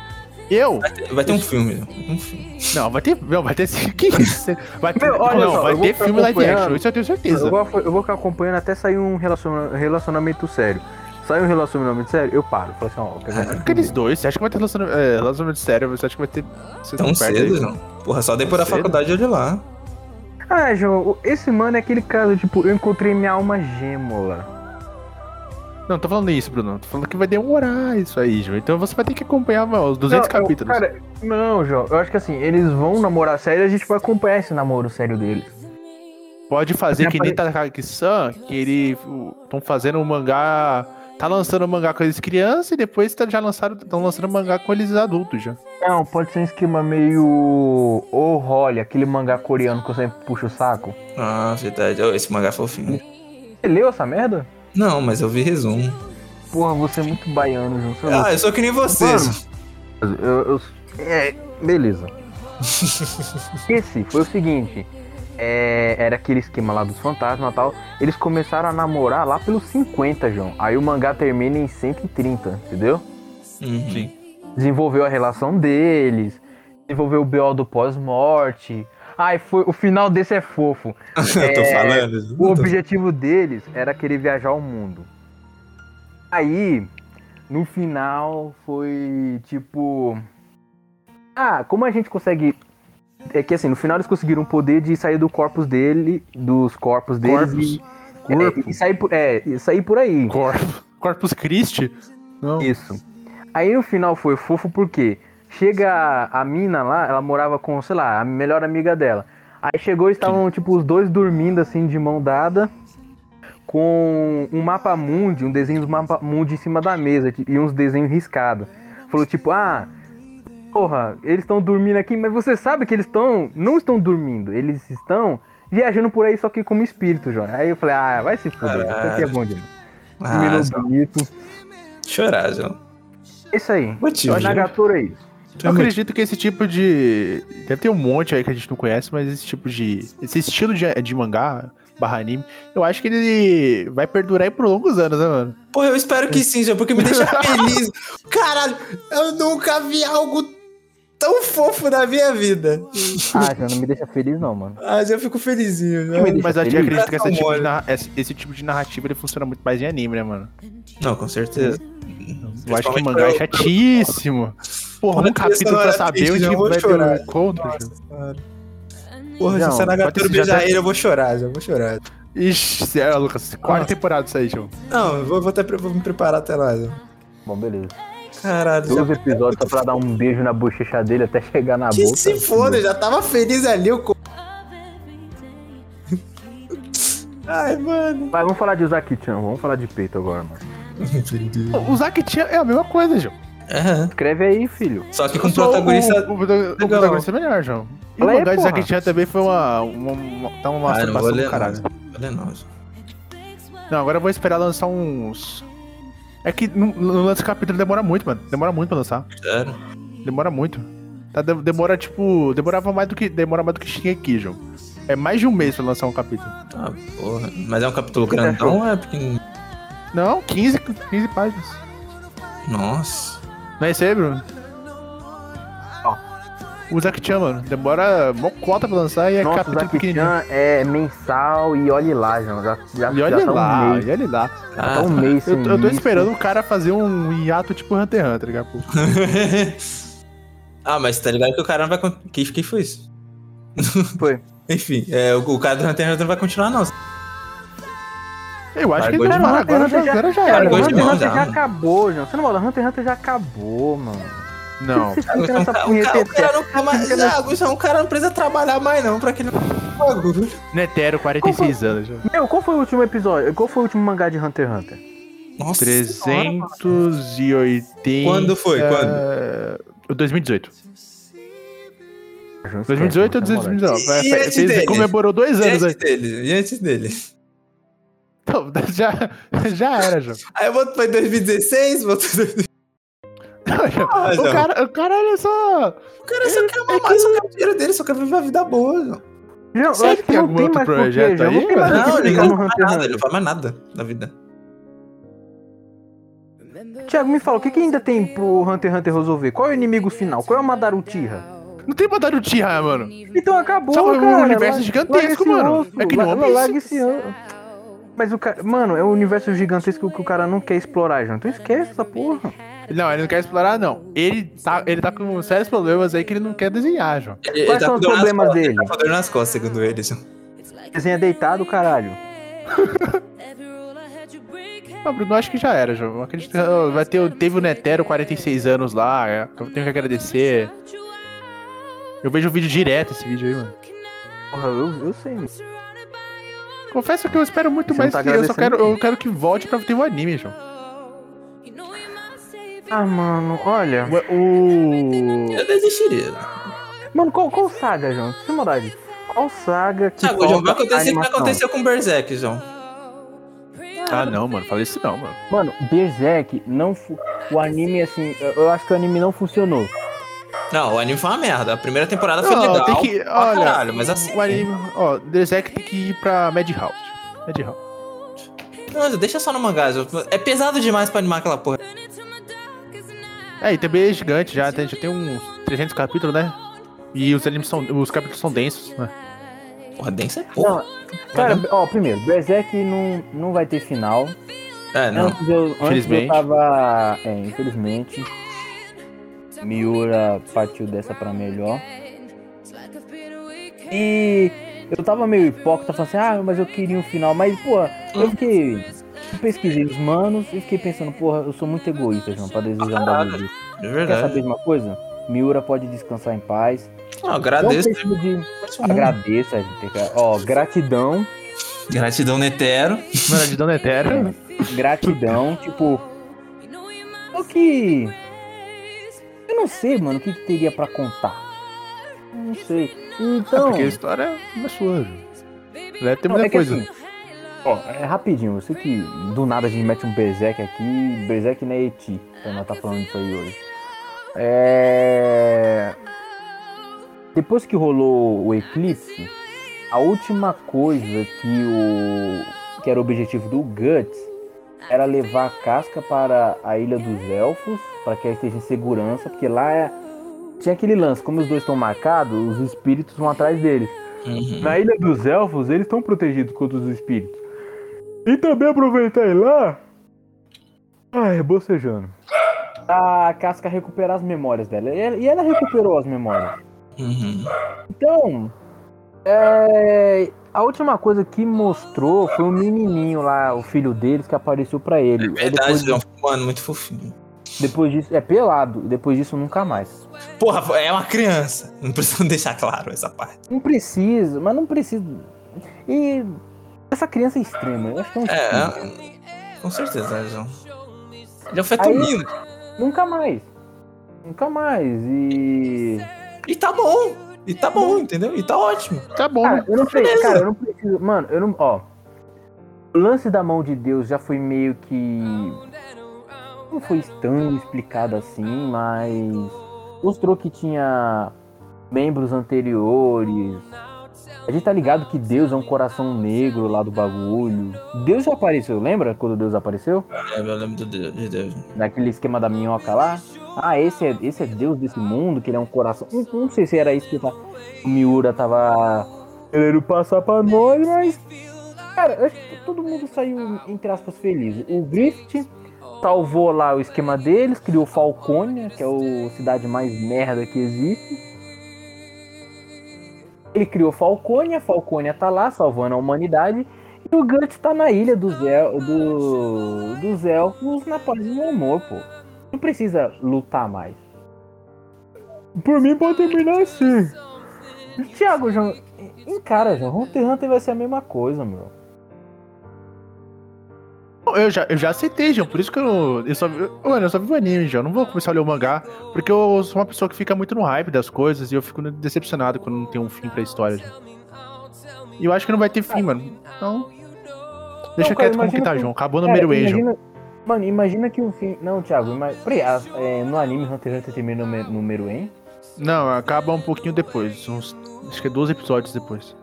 Eu? Vai ter um filme. Um filme. Não, vai ter. Não, vai ter. <laughs> Que isso? Vai ter. Meu, olha não, só, vai eu vou ter filme live acompanhando. action, isso eu tenho certeza. Eu vou, eu vou ficar acompanhando até sair um relaciona- relacionamento sério. Sai um relacionamento sério, eu paro. Falo assim, ó, quer? <laughs> Aqueles dois, você acha que vai ter relacionamento, é, relacionamento sério? Você acha que vai ter. Vocês Tão cedo, aí? João. Porra, só depois da faculdade eu de lá. Ah, João, esse mano é aquele caso, tipo, eu encontrei minha alma gêmula. Não, tô falando isso, Bruno. Tô falando que vai demorar isso aí, João. Então você vai ter que acompanhar mano, os 200 Não, capítulos. cara, não, João, eu acho que assim, eles vão namorar sério e a gente vai acompanhar esse namoro sério deles. Pode fazer que nem Takagi-san, que ele estão fazendo um mangá. Tá lançando um mangá com eles crianças e depois tá, já lançaram, estão lançando um mangá com eles adultos já. Não, pode ser um esquema meio. Ô, Holly, aquele mangá coreano que eu sempre puxo o saco. Ah, verdade. Ô, Esse mangá é fofinho. Você leu essa merda? Não, mas eu vi resumo. Porra, você é muito baiano, João. Você é Ah, eu sou que nem vocês. Mano, Eu, eu- é, beleza. <laughs> Esse foi o seguinte. é, era aquele esquema lá dos fantasmas e tal. Eles começaram a namorar lá pelos 50, João. Aí o mangá termina em 130, entendeu? Uhum. Sim. Desenvolveu a relação deles, desenvolveu o BO do pós-morte. Ai, foi, o final desse é fofo. <laughs> Eu tô É, falando. O objetivo deles era querer viajar ao mundo. Aí, no final, foi tipo. Ah, como a gente consegue. É que assim, no final eles conseguiram o poder de sair do corpus dele, dos corpos deles Corpus. e, é, e sair por, é, e sair por aí. Corpus, Corpus Christi? Não. Isso. Aí no final foi fofo porque chega a, mina lá, ela morava com, sei lá, a melhor amiga dela. Aí chegou e estavam, tipo, os dois dormindo assim de mão dada, com um mapa mundi, um desenho do mapa mundi em cima da mesa e uns desenhos riscados. Falou tipo, ah, porra, eles estão dormindo aqui, mas você sabe que eles estão. não estão dormindo, eles estão viajando por aí só que como espírito, João. Aí eu falei, ah, vai se fuder, isso aqui é bom demais. Ah, bonito. chorar, João. É isso aí. Motivo, Só Nagatoro é isso. Eu acredito que esse tipo de. Deve ter um monte aí que a gente não conhece, mas esse tipo de. Esse estilo de, de mangá barra anime, eu acho que ele vai perdurar aí por longos anos, né, mano? Pô, eu espero que sim, João, porque me deixa <laughs> feliz. Caralho, eu nunca vi algo tão fofo na minha vida. Ah, já não me deixa feliz não, mano. Ah, já fico felizinho, deixa Mas eu feliz. acredito que tipo narra- esse, tipo de narrativa ele funciona muito mais em anime, né, mano? Não, com certeza. Eu acho que o mangá é chatíssimo. Porra, um a capítulo pra sonora saber triste, onde já que vou vai ter chorar. um encontro. Nossa. Porra, Não, se o Nagatoro beijar já ele, eu vou chorar, já vou chorar. Ixi, sério, Lucas. Quarta Nossa. temporada isso aí, João. Não, eu vou, vou, até, vou me preparar até lá, João. Bom, beleza. Caralho, já... 12 episódios só pra dar um beijo na bochecha dele até chegar na Que boca. se foda, eu já tava feliz ali, eu... co- <laughs> Ai, mano. Mas vamos falar de Uzaki-chan, vamos falar de peito agora, mano. <laughs> O Zack é a mesma coisa, João. Aham. Escreve aí, filho. Só que com Só o- protagonista... O, o, o protagonista é melhor, João. E o mangá de porra. Zack-chan também foi uma. uma, uma tá uma Ah, masturbação do caralho. não. Não, agora eu vou esperar lançar uns. É que no, no lance capítulo demora muito, mano. Demora muito pra lançar. Sério? Demora muito. Tá, de- demora, tipo. Demorava mais do que. Demora mais do que tinha aqui, João. É mais de um mês pra lançar um capítulo. Ah, porra. Mas é um capítulo grandão ou é pequenininho? Não, 15, 15 páginas. Nossa. Não é isso aí, Bruno? Ó. O Zack-chan, mano. Demora mó cota pra lançar e é Nossa, capítulo pequenininho. Uzaki-chan é mensal e olhe lá, João. Já, já, E já olha tá lá, um mês. e olha lá. Tá um mês Eu, eu tô esperando o cara fazer um hiato tipo Hunter x Hunter, tá ligado? Pô. ah, mas tá ligado que o cara não vai... con- Que, que foi isso? Foi. <laughs> Enfim, é, o, o cara do Hunter x Hunter não vai continuar, não. Eu acho Largou que de agora, mão, agora, Hunter já, agora já era. Largou Hunter Hunter já, acabou, João. Você não fala, Hunter x Hunter já acabou, mano. Não. <laughs> O, cara, o, punheta cara, o cara eterna. não quer mais. Gustavo, o cara não precisa trabalhar mais, não, pra aquele bagulho. Netero, 46 anos já. Meu, qual foi o último episódio? Qual foi o último mangá de Hunter x Hunter? Nossa. senhora, 380. Quando foi? Quando? 2018. João, 2018 ou esquece, mano, 2019? É, E fe- antes fez- dele? comemorou dois E anos aí. antes dele? E antes dele? Então, <laughs> já, já era, já. Aí eu volto pra 2016, volto pra 2016. Ah, o, não. cara, o cara, olha só. O cara só quer mamar, só quer o dinheiro dele, só quer viver a vida boa. Não, João, eu Será acho que tem não algum tem outro projeto João. aí, Não não ele não faz nada, ele não faz mais nada na vida. Thiago, me fala, o que, que ainda tem pro Hunter x Hunter resolver? Qual é o inimigo final? Qual é o Madaru Uchiha? Não tem botar o Tira, mano. Então acabou, Só um cara. universo Larga- gigantesco, mano. osso, É que One Piece. larga esse osso. Mas o cara. Mano, é um universo gigantesco que o cara não quer explorar, João. Então esquece essa porra. Não, ele não quer explorar, não. Ele tá, ele tá com sérios problemas aí que ele não quer desenhar, João. Ele, Quais ele tá são com os problemas costas, dele? Ele tá nas costas, segundo ele. Assim. Desenha deitado, caralho. <laughs> Ah, Bruno, acho que já era, João. Acredito que vai ter, teve o Netero 46 anos lá. é, Eu tenho que agradecer. Eu vejo o vídeo direto, esse vídeo aí, mano. Porra, eu, eu sei. mano. Confesso que eu espero muito Você mais tá que eu só quero, eu quero que volte pra ter o anime, João. Ah, mano, olha. O. Eu desistiria. Mano, qual, qual saga, João? Sem maldade. Qual saga que. Thiago, João, vai acontecer o que aconteceu com o Berserk, João. Ah, não, mano. Falei isso não, mano. Mano, Berserk não. O anime, assim. Eu acho que o anime não funcionou. Não, o anime foi uma merda. A primeira temporada foi Não, legal. tem que- olha, caralho, mas assim. O anime, ó, Berserk tem que ir pra Madhouse. Madhouse. Não, deixa só no mangá. É pesado demais pra animar aquela porra. É, e também é gigante já, tem, já tem uns 300 capítulos, né? E os animes são, os capítulos são densos, né? Porra, densa é porra. Não, cara, ó, primeiro, Berserk não, não vai ter final. É, não. Antes eu, antes eu Infelizmente. tava. É, infelizmente. Miura partiu dessa pra melhor. E eu tava meio hipócrita, falando assim, ah, mas eu queria um final. Mas, pô, eu fiquei. Eu pesquisei os manos e fiquei pensando, porra, eu sou muito egoísta, João, pra desejar um bagulho desse. É Quer verdade. saber de uma coisa? Miura pode descansar em paz. Não, agradeço. Não precisa de. Agradeça, gente. Ó, gratidão. Gratidão Netero. Mano, de Dona Eterna. Gratidão, tipo. O que. Eu não sei, mano, o que, que teria pra contar. Não sei. É Então. porque a história é sua. Deve ter não, muita é coisa. assim, ó, é rapidinho, eu sei que do nada a gente mete um Berserk aqui, Berserk não é Eti, pra nós tá falando disso aí hoje. É. Depois que rolou o eclipse, a última coisa que o. que era o objetivo do Guts era levar a casca para a Ilha dos Elfos, para que ela esteja em segurança, porque lá é. Tinha aquele lance, como os dois estão marcados, os espíritos vão atrás deles. Uhum. Na Ilha dos Elfos, eles estão protegidos contra os espíritos. E também aproveitar lá. Ai, bocejando. A casca recuperar as memórias dela. E ela, e ela recuperou as memórias. Uhum. Então, é, a última coisa que mostrou foi o menininho lá, o filho deles, que apareceu pra ele. Aí Verdade, depois, Leão. Mano, muito fofinho. depois disso, é pelado. Depois disso, nunca mais. Porra, é uma criança. Não precisa <laughs> deixar claro essa parte. Não precisa, mas não precisa. E essa criança é extrema. Eu acho que é um É, é, com certeza, João. Ele é um fetomino. Nunca mais. Nunca mais. E. E tá bom. E tá bom, entendeu? E tá ótimo. Tá bom. Cara, eu não sei, beleza. cara, eu não preciso. Mano, eu não. Ó. O lance da mão de Deus já foi meio que. Não foi tão explicado assim, mas. Mostrou que tinha membros anteriores. A gente tá ligado que Deus é um coração negro lá do bagulho. Deus já apareceu, lembra quando Deus apareceu? É, eu lembro do Deus, de Deus. Naquele esquema da minhoca lá. Ah, esse é, esse é Deus desse mundo, que ele é um coração. Não, não sei se era isso que tá- o Miura tava querendo passar pra nós, mas. Cara, eu acho que todo mundo saiu, entre aspas, feliz. O Griffith salvou lá o esquema deles, criou Falconia, que é a cidade mais merda que existe. Ele criou Falconia, Falconia tá lá salvando a humanidade. E o Guts tá na ilha dos, el do, dos elfos na paz e no amor, pô. Não precisa lutar mais. Por mim pode terminar assim. Thiago, João, encara, João. Hunter x Hunter vai ser a mesma coisa, meu. Eu já, eu já aceitei, João. Por isso que eu, eu só vi. Mano, eu só vi o anime, João. Não vou começar a ler o mangá. Porque eu sou uma pessoa que fica muito no hype das coisas e eu fico decepcionado quando não tem um fim pra história, João. E eu acho que não vai ter fim, mano. Então. Deixa Não, cara, quieto como que tá, que- João. Acabou no número E, João. Mano, imagina que o fim. Não, Thiago, mas. Peraí, é, no anime Hunter x Hunter termina no me- número em Não, acaba um pouquinho depois. Uns, acho que é 12 episódios depois.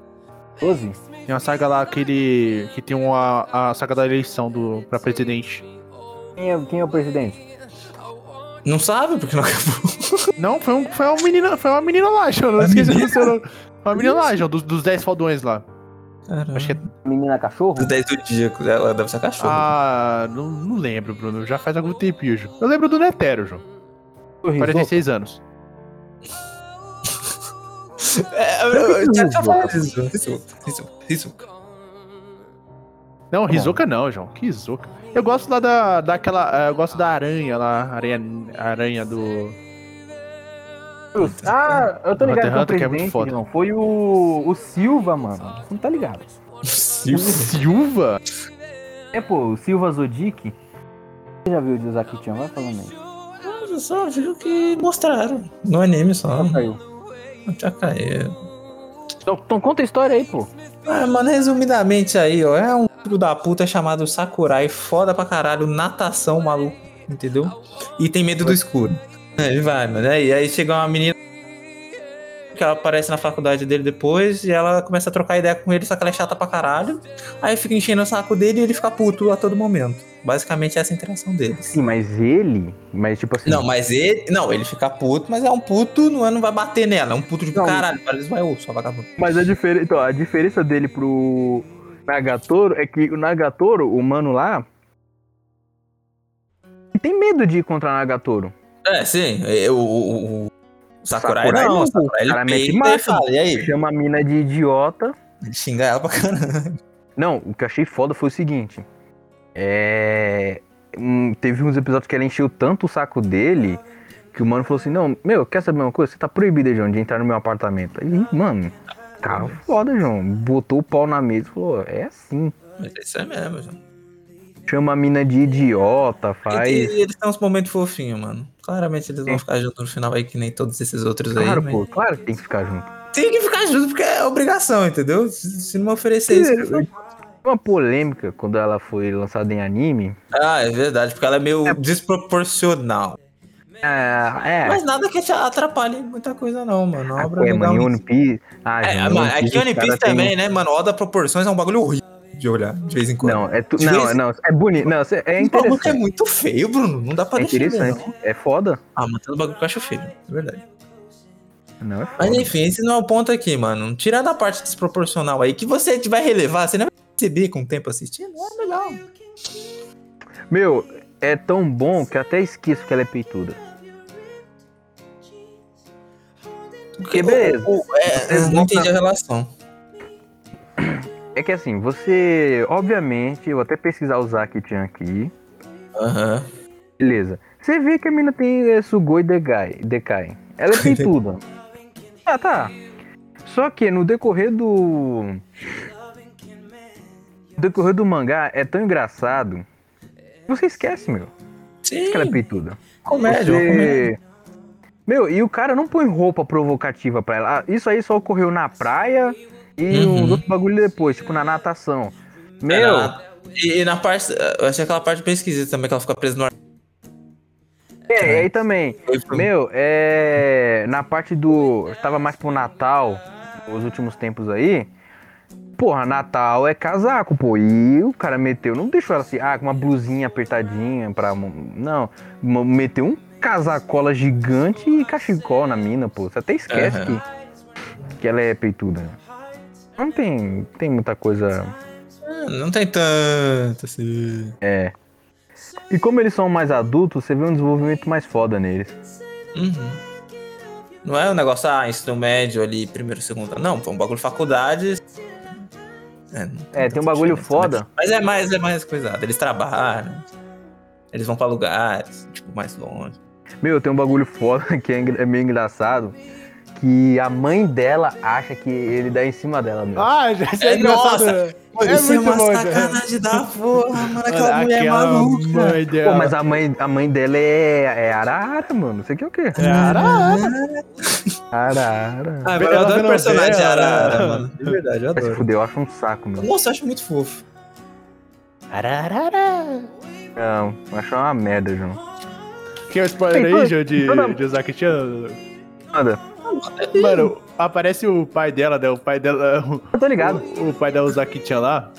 12? Tem uma saga lá que ele. que tem uma, a saga da eleição do, pra presidente. Quem é, quem é o presidente? Não sabe porque não acabou. <laughs> Não, foi, um, foi uma menina. Foi uma menina lá, João. Não esqueci do seu nome. Uma menina lá, João, dos, dos 10 faldões lá. Caramba. Acho que é. Menina cachorro? Do 10 do dia, ela deve ser cachorro. Ah, não, não lembro, Bruno. Já faz algum tempinho, João. Eu lembro do Netero, João. O 46 anos. É, falado isso. Rizuka, Rizuka, Rizuka. Não, Rizoka não, João. Que Rizoka. Eu gosto lá da, daquela. eh, Eu gosto da aranha lá. Aranha, aranha do. Ah, eu tô ligado Hunter que é o que é muito foda. não. Foi o, o Silva, mano. Você não tá ligado. O Silva. Silva? É, pô, o Silva Zodic. Você já viu o de Uzaki-chan? Vai falando aí. Eu só viu que mostraram. No anime só. Caiu. Já caiu. Então, então conta a história aí, pô. Ah, mano, resumidamente aí, ó. É um filho da puta chamado Sakurai, foda pra caralho, natação maluco, entendeu? E tem medo do escuro. Aí vai, mano. Aí, aí chega uma menina que ela aparece na faculdade dele depois e ela começa a trocar ideia com ele, só que ela é chata pra caralho. Aí fica enchendo o saco dele e ele fica puto a todo momento. Basicamente essa é a interação deles. Sim, mas ele. Mas tipo assim. Não, mas ele. Não, ele fica puto, mas é um puto, não, é, não vai bater nela. É um puto de Não. caralho. Parece vai, ô, só vagabundo. Mas a diferença, então, a diferença dele pro Nagatoro é que o Nagatoro, o mano lá, tem medo de ir contra o Nagatoro. É, sim. é, O, o, o Sakurai, Sakurai não. não, Sakurai ele peita e marcha. fala, e aí? Chama a mina de idiota. Ele xinga ela pra caralho. Não, o que eu achei foda foi o seguinte. É. teve uns episódios que ela encheu tanto o saco dele que o mano falou assim: Não, meu, quer saber uma coisa? Você tá proibido, João, de entrar no meu apartamento. Aí, mano, cara foda, João. Botou o pau na mesa e falou: É assim. Mas isso é mesmo, João. Chama a mina de idiota, faz. E eles têm uns momentos fofinhos, mano. Claramente eles vão ficar juntos no final aí, que nem todos esses outros aí. Claro, mas- pô, claro que tem que ficar junto. Tem que ficar junto porque é obrigação, entendeu? Se, não me oferecer isso. eu não- Uma polêmica quando ela foi lançada em anime. Ah, é verdade, porque ela é meio desproporcional. É, é. Mas nada que atrapalhe muita coisa, não, mano. A obra é, legal. mano, em One Piece. Ah, É, mano, aqui One Piece também, né, mano? Oda Proporções é um bagulho horrível de olhar de vez em quando. Não, é tu... De não, vez- não, é bonito. Não, é O bagulho que é interessante. muito feio, Bruno. Não dá pra É defender, interessante. não. É foda. Ah, tem um bagulho que eu acho feio. É verdade. Não, é foda. Mas enfim, esse não é o ponto aqui, mano. Tirando a parte desproporcional aí, que você vai relevar, você não vai perceber com o tempo assistindo. É legal. Meu, é tão bom que eu até esqueço que ela é peituda. Porque beleza. O- o- é, não entendi a relação. É que assim, você. Obviamente, eu vou até pesquisar o Zaki-chan aqui. Aham. Beleza. Você vê que a mina tem é, Sugoi Dekai. Dekai. Ela é peituda. <laughs> ah, tá. Só que no decorrer do. No decorrer do mangá é tão engraçado. Você esquece, meu. Sim, Que ela é peituda. comédia, uma comédia. Você... Meu, e o cara não põe roupa provocativa pra ela. Ah, Isso aí só ocorreu na praia e Uhum. uns outros bagulho depois, tipo na natação. Meu, Ela- E, e na parte. Eu achei aquela parte bem esquisita também, que ela fica presa no ar. é, aí também. Meu, é. Na parte do. Eu tava mais pro Natal, os últimos tempos aí. Porra, Natal é casaco, pô. E o cara meteu, não deixou ela assim, ah, com uma blusinha apertadinha pra. Não. Meteu um casacola gigante e cachecol na mina, pô. Você até esquece Aham. que, que ela é peituda. Não tem, tem muita coisa. Ah, Não tem tanto assim. É. E como eles são mais adultos, você vê um desenvolvimento mais foda neles. Uhum. Não é um negócio, ah, ensino médio ali, primeiro, segundo. Não, foi um bagulho de faculdade. É, É, tem um bagulho né? foda. Mas é mais, é mais coisado. Eles trabalham, eles vão pra lugares, tipo, mais longe. Meu, tem um bagulho foda <laughs> que é, é meio engraçado. Que a mãe dela acha que ele dá em cima dela, meu. Ah, já isso é, É, engraçado. nossa, é Isso é muito uma bom, já. sacanagem da porra, mano. Aquela Mano, mulher é aquela maluca. Pô, mas a mãe, a mãe dela é, é arara, mano. Você quer o quê? É arara. Arara. Ah, eu adoro o personagem dela, Arara, mano. De verdade, eu adoro. fuder, eu acho um saco, meu. Nossa, eu acho muito fofo. Ararara. Não, eu acho uma merda, João. Quer um spoiler Ei, aí, João, de, de Ozaki-chan? Mano, aparece o pai dela, né? O pai dela. Eu tô ligado. O, o pai da Ozaki-chan lá.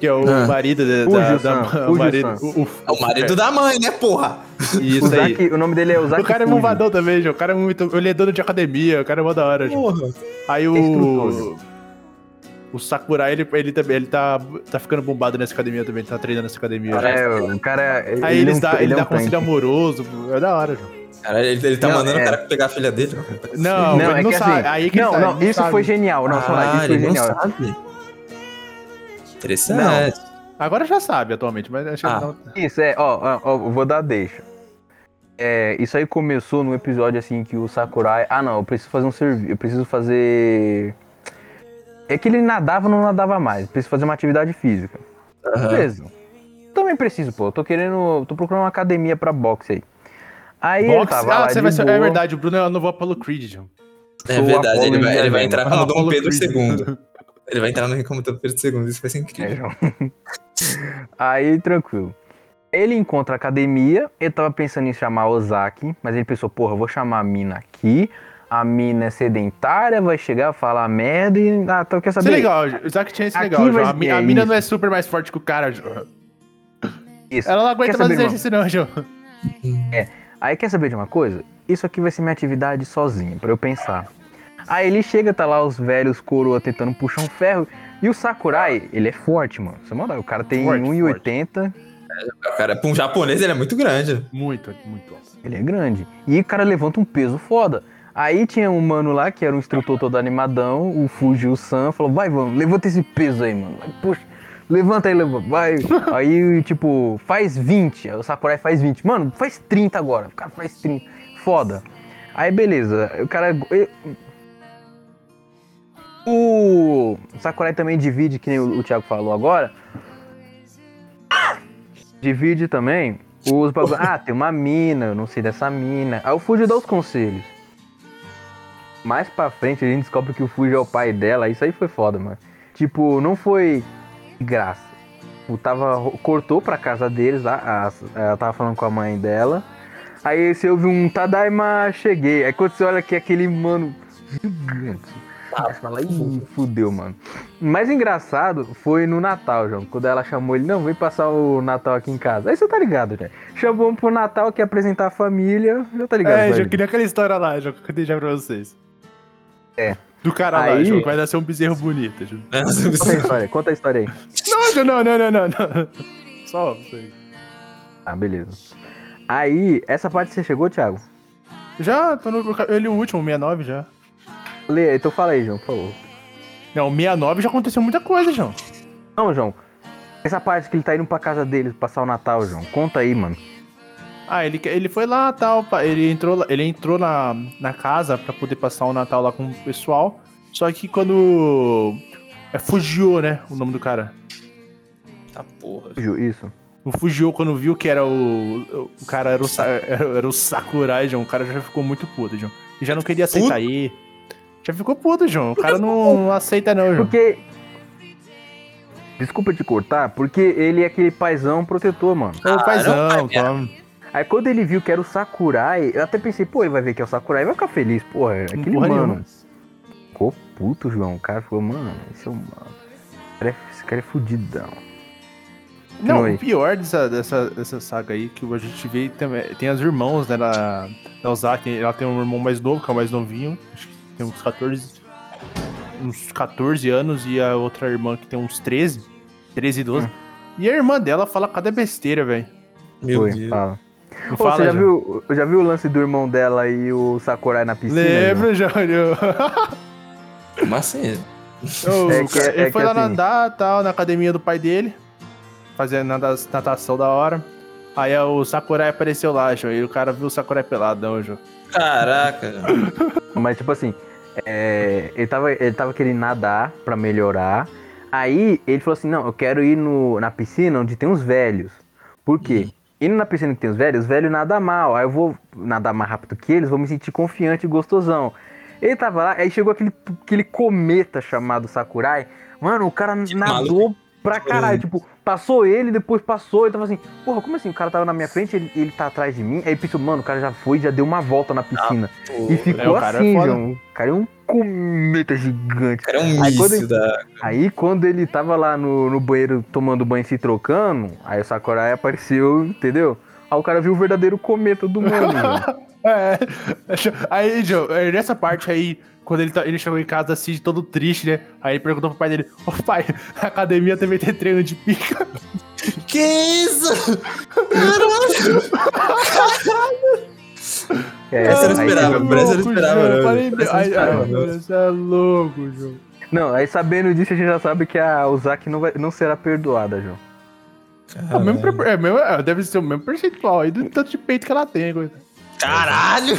Que é o Ah. marido da. O da, da- o o marido. O, o, É o marido da mãe, né, porra? O, Isso aí. Zaki, o nome dele é o Zaki O cara é Fuji. bombadão também, João. O cara é muito. Ele é dono de academia, o cara é mó da hora, João. Porra. Aí o. O Sakurai, ele, ele também, ele tá, tá ficando bombado nessa academia também, tá treinando nessa academia. É, o cara. Aí ele eles é dá, ele ele é dá um conselho tanque. amoroso, é da hora, João. Cara, ele, ele tá Não, mandando é. o cara pegar a filha dele. Não, Não, ele é não que sabe. assim. Aí que não, ele tá, não, isso sabe. foi genial. Não, só lá, isso foi Ah, genial. sabe. Interessante. Agora já sabe atualmente, mas acho que Ah. não. Isso, é, ó, ó, vou dar deixa. É, isso aí começou num episódio assim que o Sakurai. Ah não, eu preciso fazer um serviço. Eu preciso fazer. É que ele nadava não nadava mais. Preciso fazer uma atividade física. Aham. Beleza. Também preciso, pô. Eu tô querendo. tô procurando uma academia pra boxe aí. Aí Boxe? tava Ah, lá você de vai ser, é verdade, o Bruno é o novo Apollo Creed, João. É verdade, ele vai, ele vai Indiana. entrar como Dom Pedro Creed. II. <laughs> Ele vai entrar no ring como Dom Pedro II, isso vai ser É, incrível. João. <laughs> Aí, tranquilo. Ele encontra a academia, ele tava pensando em chamar Ozaki, mas ele pensou, porra, eu vou chamar a mina aqui, a mina é sedentária, vai chegar, falar merda e. Ah, então quer Isso é saber? legal, o Zack tinha isso Aqui legal, João. vai- A, mi- é a mina isso. não é super mais forte que o cara, João. Isso. Ela não aguenta mais saber, exercício, não, João. Aí quer saber de uma coisa? Isso aqui vai ser minha atividade sozinha, pra eu pensar. Aí ele chega, tá lá os velhos coroa tentando puxar um ferro. E o Sakurai, ele é forte, mano. Você manda, o cara tem Forte, 1,80, Cara, pra um japonês ele é muito grande. Muito, muito alto. ele é grande. E o cara levanta um peso foda. Aí tinha um mano lá, que era um instrutor todo animadão, o Fuji o San, falou, vai, vamos, levanta esse peso aí, mano. Puxa, levanta aí, levanta, vai. <laughs> aí, tipo, faz 20, aí o Sakurai faz 20. Mano, faz 30 agora, o cara faz 30. Foda. Aí, beleza, o cara... ele- O Sakurai também divide, que nem o Thiago falou agora. Divide também os bagulho. Ah, tem uma mina, eu não sei dessa mina. Aí o Fuji dá os conselhos. Mais pra frente a gente descobre que o Fuji é o pai dela. Isso aí foi foda, mano. Tipo, não foi de graça. Tipo, tava, cortou pra casa deles lá. a- ela tava falando com a mãe dela. Aí você ouve um Tadaima, cheguei. Aí quando você olha aqui, aquele mano gigante. Você fala, Ih, fudeu, mano. O mais engraçado foi no Natal, João. Quando ela chamou ele, não, vem passar o Natal aqui em casa. Aí você tá ligado, né? Chamou pro Natal, quer apresentar a família, já tá ligado. É, vai. João, que nem aquela história lá, João, que eu contei já pra vocês. É. Do cara lá, Aí- João, que vai nascer um bezerro bonito, João. <laughs> Conta a história, conta a história aí. Não, João, não, não, não, não, não. <laughs> Só isso aí. Ah, beleza. Aí, essa parte você chegou, Thiago? Já, tô no. Ele o último, o 69 já. Lê, então fala aí, João, por favor. Não, o 69 já aconteceu muita coisa, João. Não, João. Essa parte que ele tá indo pra casa deles passar o Natal, João. Conta aí, mano. Ah, ele, ele foi lá tal, ele entrou, ele entrou na, na casa pra poder passar o Natal lá com o pessoal. Só que quando. É Fujio, né? O nome do cara. Tá porra. Ju, Isso. O Fujio, quando viu que era o. O cara era o, era, era o Sakurai, João. O cara já ficou muito puto, João. E já não queria aceitar ele. Já ficou puto, João. O cara não <laughs> aceita, não, João. Porque. Desculpa te cortar, porque ele é aquele paizão protetor, mano. Ô, paizão, não, pai, toma. Aí quando ele viu que era o Sakurai, eu até pensei, pô, ele vai ver que é o Sakurai e vai ficar feliz. Porra, é aquele Porra mano. nenhuma. Ficou puto, João. O cara falou, mano, esse é um mano. Esse cara é, esse cara é fudidão. Não, o pior dessa, dessa, dessa saga aí, que a gente vê também, tem as irmãos, né, da, da Ozaki, ela tem um irmão mais novo, que é o mais novinho, acho que tem uns 14, uns 14 anos, e a outra irmã que tem uns 13, 13 e 12. E a irmã dela fala cada besteira, velho. Meu Foi, Deus. fala. Ô, fala, você já já. viu, já viu o lance do irmão dela e o Sakurai na piscina? Já olhou. Como assim? Ô, É que- ele é foi lá assim- nadar, tal, na academia do pai dele, fazendo natação da hora. Aí o Sakurai apareceu lá, João, e o cara viu o Sakurai peladão, João. Caraca. <laughs> Mas, tipo assim, é, ele, tava, ele tava querendo nadar pra melhorar. Aí ele falou assim: não, eu quero ir no, na piscina onde tem os velhos. Por quê? Indo na piscina que tem os velhos, os velhos nadam mal. Aí eu vou nadar mais rápido que eles, vou me sentir confiante e gostosão. Ele tava lá, aí chegou aquele, aquele cometa chamado Sakurai. Mano, o cara nadou pra caralho. Tipo, passou ele, depois passou. Ele tava assim, porra, como assim? O cara tava na minha frente, ele, ele tá atrás de mim. Aí pensou, mano, o cara já foi, já deu uma volta na piscina. E ficou É, cara é assim, foda. João. O cara é um cometa gigante. Cara é um Aí quando míssil da. Aí quando ele tava lá no, no banheiro tomando banho e se trocando, aí o Sakurai apareceu, entendeu? Aí o cara viu o verdadeiro cometa do mundo. <laughs> É. Aí, Joe, é, nessa parte aí, quando ele, tá- ele chegou em casa assim, todo triste, né? Aí ele perguntou pro pai dele: Ô pai, <laughs> a academia também tem treino de pica. Que isso? <laughs> É, Essa eu não esperava, essa eu não esperava, Joe. não. Falei, Por essa eu não ai, esperava, ai, não. Você é louco, João. Não, aí sabendo disso a gente já sabe que a Uzaki não, vai, não será perdoada, João. É, o mesmo, é, mesmo- é, deve ser o mesmo percentual aí do tanto de peito que ela tem, coisa. Caralho!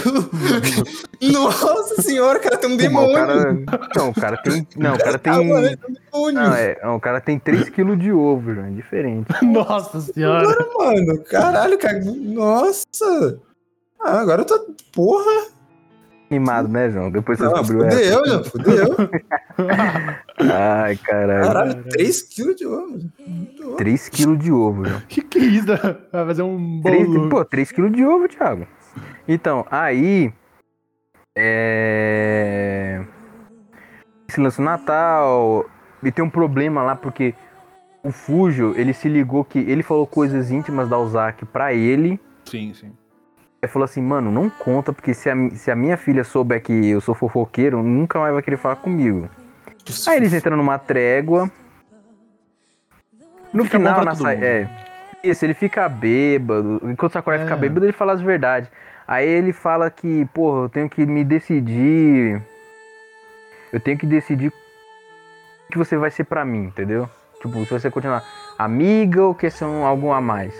<laughs> Nossa senhora, o cara tem um demônio. o cara, não, o cara tem. Não, o cara <laughs> tem. Ah, mano, ele tem um demônio. Não, é, não, o cara tem 3kg de ovo, João. É diferente. <laughs> Nossa senhora. Mano, caralho, cara. Nossa! Ah, agora eu tô. Porra! Animado, né, João? Depois você descobriu essa. fudeu, já, fudeu. <laughs> Ai, caralho. Caralho, 3kg de ovo. Muito ovo. 3kg de ovo, João. Que que é isso? Vai fazer um Três- bolo. pô, 3kg de ovo, Thiago. Então, aí. É. Esse lance do Natal. E tem um problema lá porque o Fujo, ele se ligou que ele falou coisas íntimas da Ozaki pra ele. Sim, sim. Ele falou assim, mano, não conta, porque se a, se a minha filha souber que eu sou fofoqueiro, nunca mais vai querer falar comigo. Aí eles entram numa trégua. No Fica final, na sa... é. Isso, ele fica bêbado. Enquanto o Sakurai fica É. bêbado, ele fala as verdades. Aí ele fala que, porra, eu tenho que me decidir. Eu tenho que decidir o que você vai ser pra mim, entendeu? Tipo, se você continuar amiga ou quer ser um, algum a mais.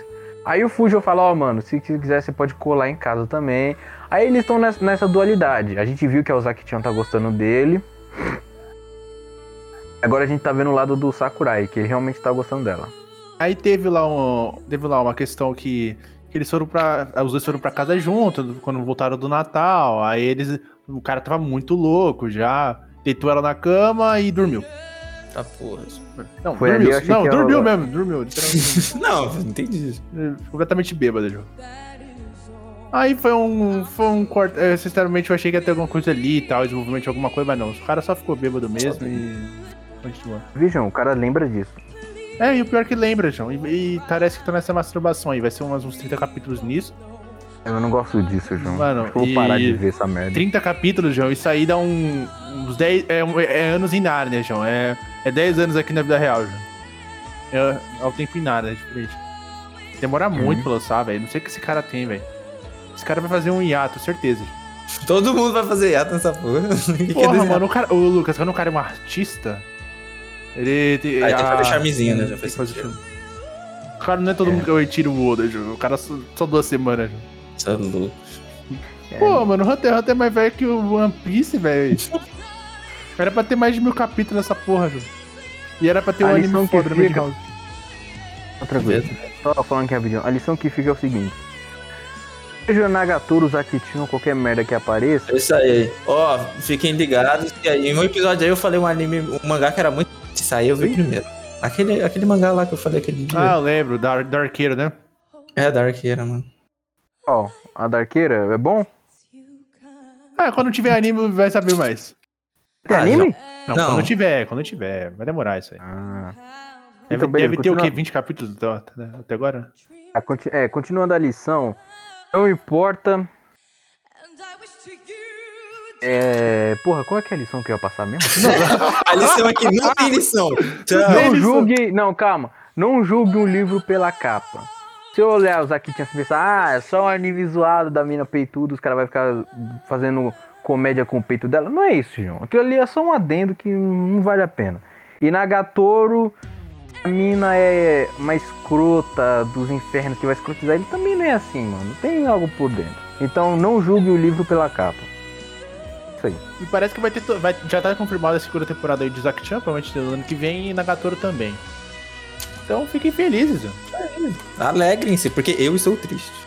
Aí o Fujo fala, ó, mano, se quiser você pode colar em casa também. Aí eles estão nessa, dualidade. A gente viu que a Ozaki-chan tá gostando dele. Agora a gente tá vendo o lado do Sakurai, que ele realmente tá gostando dela. Aí teve lá, um, teve lá uma questão que, que eles foram pra. Os dois foram pra casa junto, quando voltaram do Natal. Aí eles. O cara tava muito louco já. Deitou ela na cama e dormiu. Tá porra. Não, Foi ali, dormiu. eu achei não, que dormiu ela- mesmo, dormiu. literalmente. <laughs> Não, entendi. completamente bêbado, João. Aí foi um. Foi um corte. Eu, sinceramente, eu achei que ia ter alguma coisa ali e tal, desenvolvimento de alguma coisa, mas não. O cara só ficou bêbado mesmo e. Continua. Vision, o cara lembra disso. É, e o pior é que lembra, João. E, e parece que tá nessa masturbação aí. Vai ser umas, uns 30 capítulos nisso. Eu não gosto disso, João. Mano, Acho que eu vou parar de ver essa merda. 30 capítulos, João. Isso aí dá um, uns 10. É, é anos em Nárnia, João. É, é 10 anos aqui na vida real, João. É, é o tempo em nada, é diferente. Demora muito pra lançar, velho. Não sei o que esse cara tem, velho. Esse cara vai fazer um hiato, certeza. Todo mundo vai fazer hiato nessa porra. Que que é Porra, mano, o, cara, o Lucas, quando o cara é um artista, ele tem. Aí tem que ah, fazer charmezinho, né? Já charme. O cara não é todo mundo que eu tiro o Oda, João. O cara só, só duas semanas, João. Você é louco. Pô, mano, o Hunter x Hunter é mais velho que o One Piece, velho. Era pra ter mais de mil capítulos nessa porra, João. E era pra ter um A anime lição que foda no fica- Madhouse. Outra coisa. Só falando aqui rapidinho. A lição que fica é o seguinte. Seja Nagatoro, Zakichin ou qualquer merda que apareça, É isso aí. Ó, fiquem ligados que aí, em um episódio aí eu falei um anime, um mangá que era muito. Isso aí eu vi primeiro. Aquele, aquele mangá lá que eu falei aquele dia. Ah, eu lembro, da, da arqueiro, né? É da arqueira, mano. Ó, a Darkeira é bom? Ah, quando tiver anime vai saber mais. Tem Ah, anime? Não, Não. quando tiver, quando tiver. Vai demorar isso aí. Ah. Deve, Então, beleza, deve ter o quê? continua. 20 capítulos até, até- até agora? Ah, É, continuando a lição, não importa. É. Porra, qual é que é a lição que eu ia passar mesmo? <laughs> A lição aqui não tem lição. Tchau. Não julgue. Não, calma. Não julgue um livro pela capa. Se eu olhar os aqui tinha pensar, ah, é só um anime zoado da mina peituda, os caras vão ficar fazendo comédia com o peito dela. Não é isso, João. Aquilo ali é só um adendo que não vale a pena. E Nagatoro, a mina é uma escrota dos infernos que vai escrotizar ele, também não é assim, mano. Tem algo por dentro. Então não julgue o livro pela capa. Isso aí. E parece que vai ter. Vai, já tá confirmada a segunda temporada aí de Zack-chan, provavelmente no ano que vem, e Nagatoro também. Então fiquem felizes. Alegrem-se, porque eu estou triste.